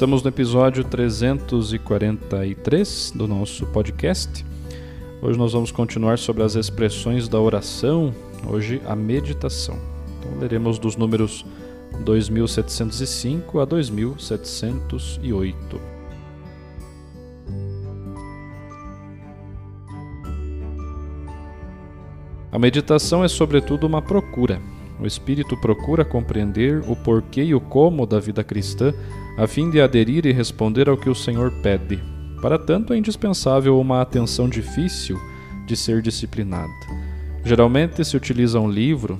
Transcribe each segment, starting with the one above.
Estamos no episódio 343 do nosso podcast. Hoje nós vamos continuar sobre as expressões da oração, hoje a meditação. Então leremos dos números 2705 a 2708. A meditação é sobretudo uma procura. O espírito procura compreender o porquê e o como da vida cristã a fim de aderir e responder ao que o Senhor pede. Para tanto, é indispensável uma atenção difícil de ser disciplinada. Geralmente se utiliza um livro,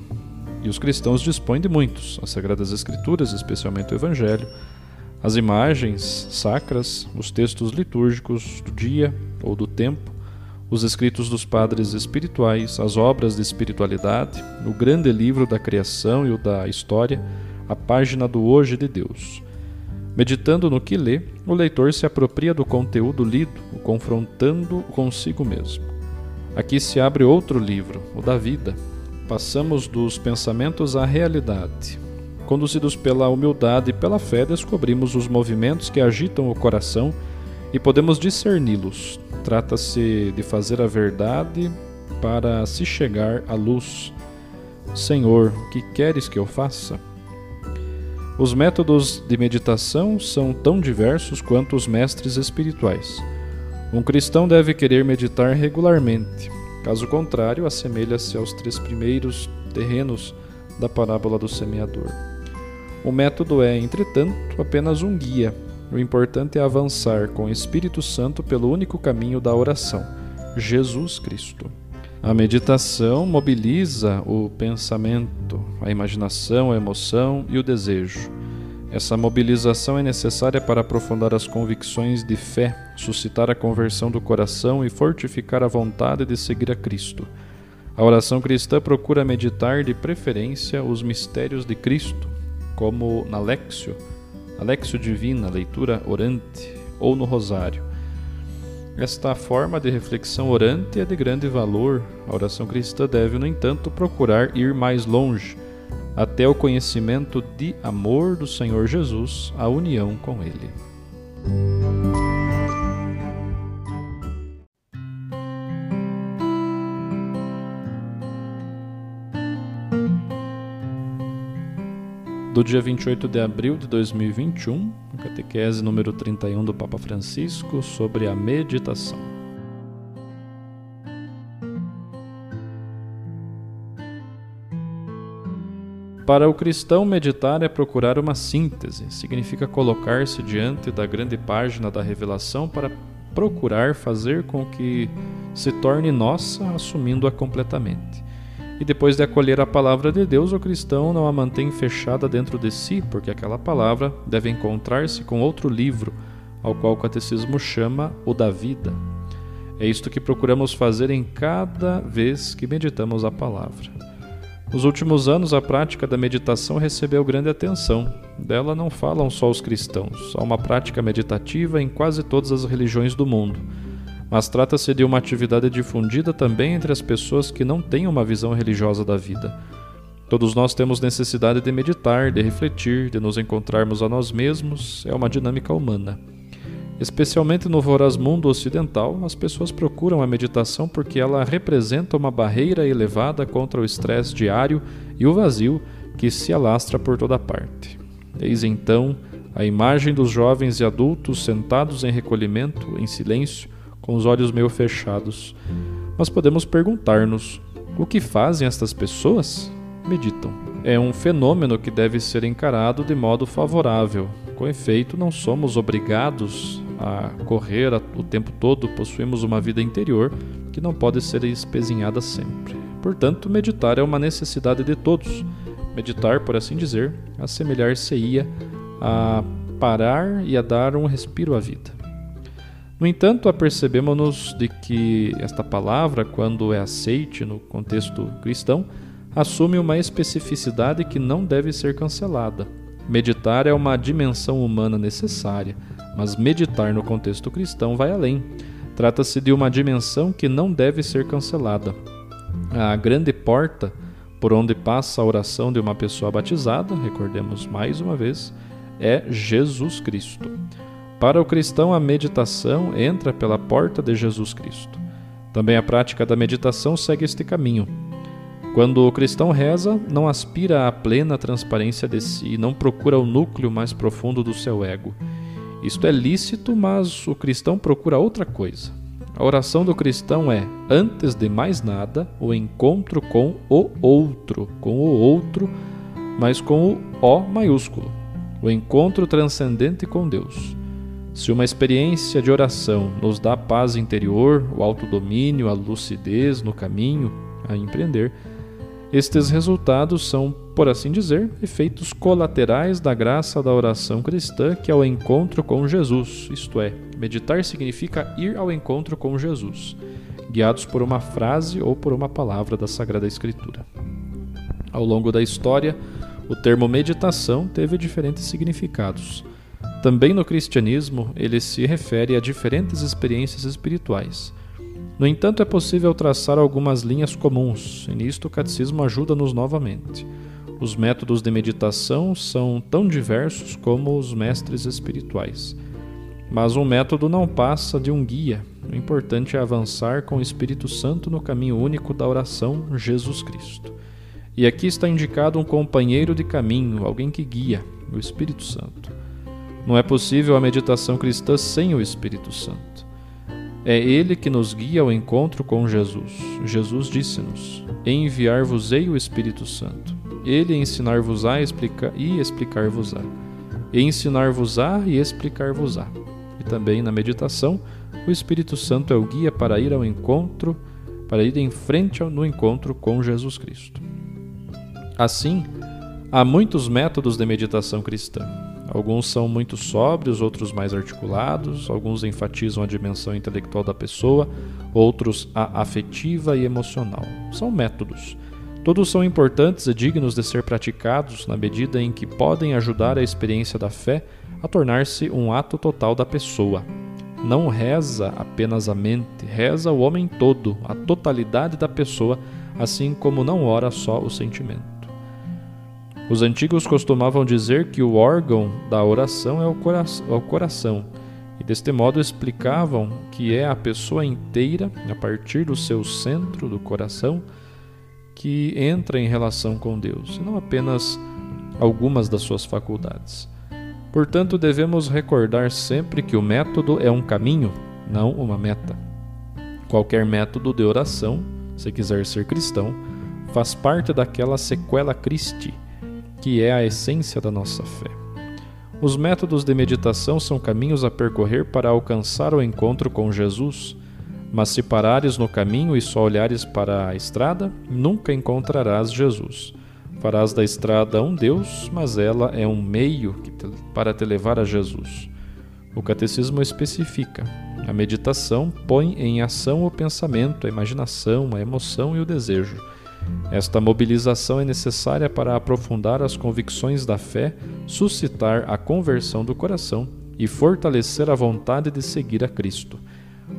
e os cristãos dispõem de muitos, as Sagradas Escrituras, especialmente o Evangelho, as imagens sacras, os textos litúrgicos do dia ou do tempo, os escritos dos padres espirituais, as obras de espiritualidade, o grande livro da criação e o da história, a página do hoje de Deus. Meditando no que lê, o leitor se apropria do conteúdo lido, o confrontando consigo mesmo. Aqui se abre outro livro, o da vida. Passamos dos pensamentos à realidade. Conduzidos pela humildade e pela fé, descobrimos os movimentos que agitam o coração e podemos discerni-los. Trata-se de fazer a verdade para se chegar à luz. Senhor, que queres que eu faça? Os métodos de meditação são tão diversos quanto os mestres espirituais. Um cristão deve querer meditar regularmente, caso contrário, assemelha-se aos três primeiros terrenos da parábola do semeador. O método é, entretanto, apenas um guia. O importante é avançar com o Espírito Santo pelo único caminho da oração, Jesus Cristo. A meditação mobiliza o pensamento, a imaginação, a emoção e o desejo. Essa mobilização é necessária para aprofundar as convicções de fé, suscitar a conversão do coração e fortificar a vontade de seguir a Cristo. A oração cristã procura meditar de preferência os mistérios de Cristo, como na Lexio, a Lexio Divina, leitura orante, ou no Rosário. Esta forma de reflexão orante é de grande valor. A oração cristã deve, no entanto, procurar ir mais longe, até o conhecimento de amor do Senhor Jesus, a união com Ele. Do dia 28 de abril de 2021, catequese número 31 do Papa Francisco sobre a meditação. Para o cristão, meditar é procurar uma síntese, significa colocar-se diante da grande página da revelação para procurar fazer com que se torne nossa, assumindo-a completamente. E depois de acolher a palavra de Deus, o cristão não a mantém fechada dentro de si, porque aquela palavra deve encontrar-se com outro livro, ao qual o catecismo chama o da vida. É isto que procuramos fazer em cada vez que meditamos a palavra. Nos últimos anos, a prática da meditação recebeu grande atenção. Dela não falam só os cristãos, há uma prática meditativa em quase todas as religiões do mundo mas trata-se de uma atividade difundida também entre as pessoas que não têm uma visão religiosa da vida. Todos nós temos necessidade de meditar, de refletir, de nos encontrarmos a nós mesmos, é uma dinâmica humana. Especialmente no voraz mundo ocidental, as pessoas procuram a meditação porque ela representa uma barreira elevada contra o estresse diário e o vazio que se alastra por toda parte. Eis então a imagem dos jovens e adultos sentados em recolhimento, em silêncio, com os olhos meio fechados. Mas podemos perguntar-nos: o que fazem estas pessoas? Meditam. É um fenômeno que deve ser encarado de modo favorável. Com efeito, não somos obrigados a correr o tempo todo, possuímos uma vida interior que não pode ser espezinhada sempre. Portanto, meditar é uma necessidade de todos. Meditar, por assim dizer, assemelhar-se-ia a parar e a dar um respiro à vida. No entanto, apercebemos-nos de que esta palavra, quando é aceite no contexto cristão, assume uma especificidade que não deve ser cancelada. Meditar é uma dimensão humana necessária, mas meditar no contexto cristão vai além. Trata-se de uma dimensão que não deve ser cancelada. A grande porta por onde passa a oração de uma pessoa batizada, recordemos mais uma vez, é Jesus Cristo. Para o cristão, a meditação entra pela porta de Jesus Cristo. Também a prática da meditação segue este caminho. Quando o cristão reza, não aspira à plena transparência de si, não procura o núcleo mais profundo do seu ego. Isto é lícito, mas o cristão procura outra coisa. A oração do cristão é, antes de mais nada, o encontro com o outro, com o outro, mas com o O maiúsculo, o encontro transcendente com Deus. Se uma experiência de oração nos dá paz interior, o autodomínio, a lucidez no caminho a empreender, estes resultados são, por assim dizer, efeitos colaterais da graça da oração cristã, que é o encontro com Jesus, isto é, meditar significa ir ao encontro com Jesus, guiados por uma frase ou por uma palavra da Sagrada Escritura. Ao longo da história, o termo meditação teve diferentes significados. Também no cristianismo, ele se refere a diferentes experiências espirituais no entanto, é possível traçar algumas linhas comuns, e nisto o catecismo ajuda-nos novamente. Os métodos de meditação são tão diversos como os mestres espirituais. Mas um método não passa de um guia. O importante é avançar com o Espírito Santo no caminho único da oração, Jesus Cristo. E aqui está indicado um companheiro de caminho, alguém que guia, o Espírito Santo. Não é possível a meditação cristã sem o Espírito Santo. É Ele que nos guia ao encontro com Jesus. Jesus disse-nos: Enviar-vos-ei o Espírito Santo. Ele ensinar-vos-á explica e explicar-vos-á. Ensinar-vos-á e explicar-vos-á. E também na meditação, o Espírito Santo é o guia para ir ao encontro, para ir em frente no encontro com Jesus Cristo. Assim, há muitos métodos de meditação cristã. Alguns são muito sóbrios, outros mais articulados, alguns enfatizam a dimensão intelectual da pessoa, outros a afetiva e emocional. São métodos. Todos são importantes e dignos de ser praticados na medida em que podem ajudar a experiência da fé a tornar-se um ato total da pessoa. Não reza apenas a mente, reza o homem todo, a totalidade da pessoa, assim como não ora só o sentimento. Os antigos costumavam dizer que o órgão da oração é o, cora é o coração, e deste modo explicavam que é a pessoa inteira, a partir do seu centro do coração, que entra em relação com Deus, e não apenas algumas das suas faculdades. Portanto, devemos recordar sempre que o método é um caminho, não uma meta. Qualquer método de oração, se quiser ser cristão, faz parte daquela sequela Christi, que é a essência da nossa fé. Os métodos de meditação são caminhos a percorrer para alcançar o encontro com Jesus, mas se parares no caminho e só olhares para a estrada, nunca encontrarás Jesus. Farás da estrada um Deus, mas ela é um meio para te levar a Jesus. O catecismo especifica: a meditação põe em ação o pensamento, a imaginação, a emoção e o desejo esta mobilização é necessária para aprofundar as convicções da fé, suscitar a conversão do coração e fortalecer a vontade de seguir a Cristo.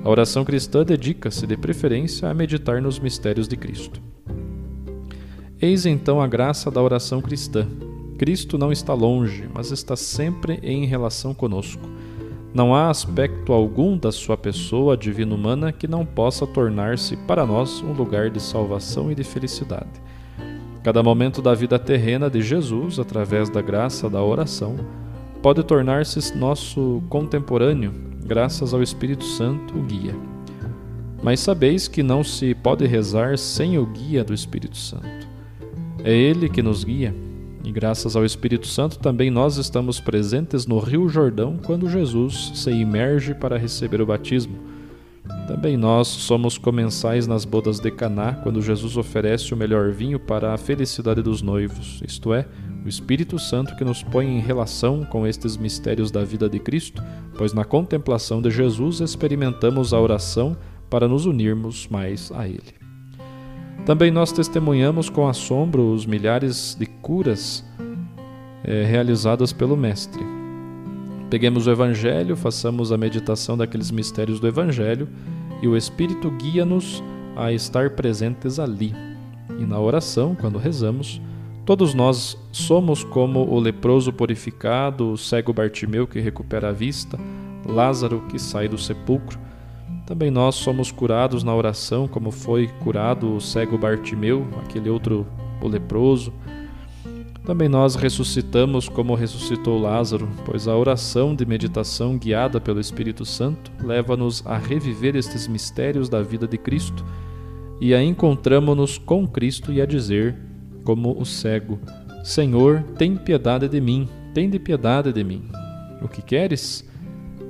A oração cristã dedica-se, de preferência, a meditar nos mistérios de Cristo. Eis então a graça da oração cristã. Cristo não está longe, mas está sempre em relação conosco. Não há aspecto algum da sua pessoa divina-humana que não possa tornar-se para nós um lugar de salvação e de felicidade. Cada momento da vida terrena de Jesus, através da graça da oração, pode tornar-se nosso contemporâneo, graças ao Espírito Santo, o guia. Mas sabeis que não se pode rezar sem o guia do Espírito Santo. É ele que nos guia, e graças ao Espírito Santo também nós estamos presentes no Rio Jordão quando Jesus se imerge para receber o batismo. Também nós somos comensais nas bodas de Caná, quando Jesus oferece o melhor vinho para a felicidade dos noivos, isto é, o Espírito Santo que nos põe em relação com estes mistérios da vida de Cristo, pois na contemplação de Jesus experimentamos a oração para nos unirmos mais a Ele. Também nós testemunhamos com assombro os milhares de curas é, realizadas pelo Mestre. Peguemos o Evangelho, façamos a meditação daqueles mistérios do Evangelho e o Espírito guia-nos a estar presentes ali. E na oração, quando rezamos, todos nós somos como o leproso purificado, o cego Bartimeu que recupera a vista, Lázaro que sai do sepulcro também nós somos curados na oração, como foi curado o cego Bartimeu, aquele outro o leproso. Também nós ressuscitamos como ressuscitou Lázaro, pois a oração de meditação guiada pelo Espírito Santo leva-nos a reviver estes mistérios da vida de Cristo e a encontramos-nos com Cristo e a dizer, como o cego: Senhor, tem piedade de mim, tem de piedade de mim. O que queres?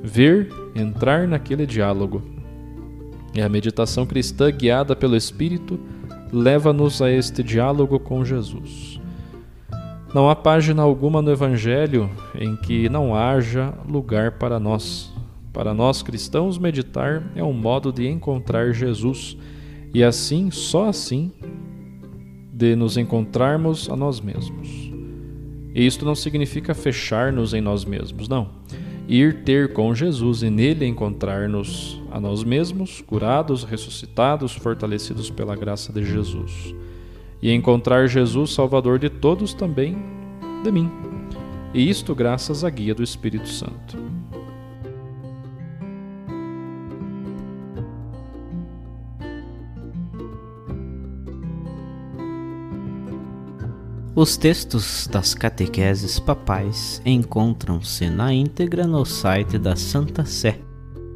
Ver, entrar naquele diálogo. E a meditação cristã, guiada pelo Espírito, leva-nos a este diálogo com Jesus. Não há página alguma no Evangelho em que não haja lugar para nós. Para nós cristãos, meditar é um modo de encontrar Jesus e assim, só assim, de nos encontrarmos a nós mesmos. E isto não significa fechar-nos em nós mesmos, não ir ter com Jesus e nele encontrar-nos a nós mesmos, curados, ressuscitados, fortalecidos pela graça de Jesus. E encontrar Jesus, Salvador de todos, também de mim. E isto graças à guia do Espírito Santo. Os textos das catequeses papais encontram-se na íntegra no site da Santa Sé,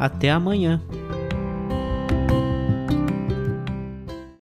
Até amanhã!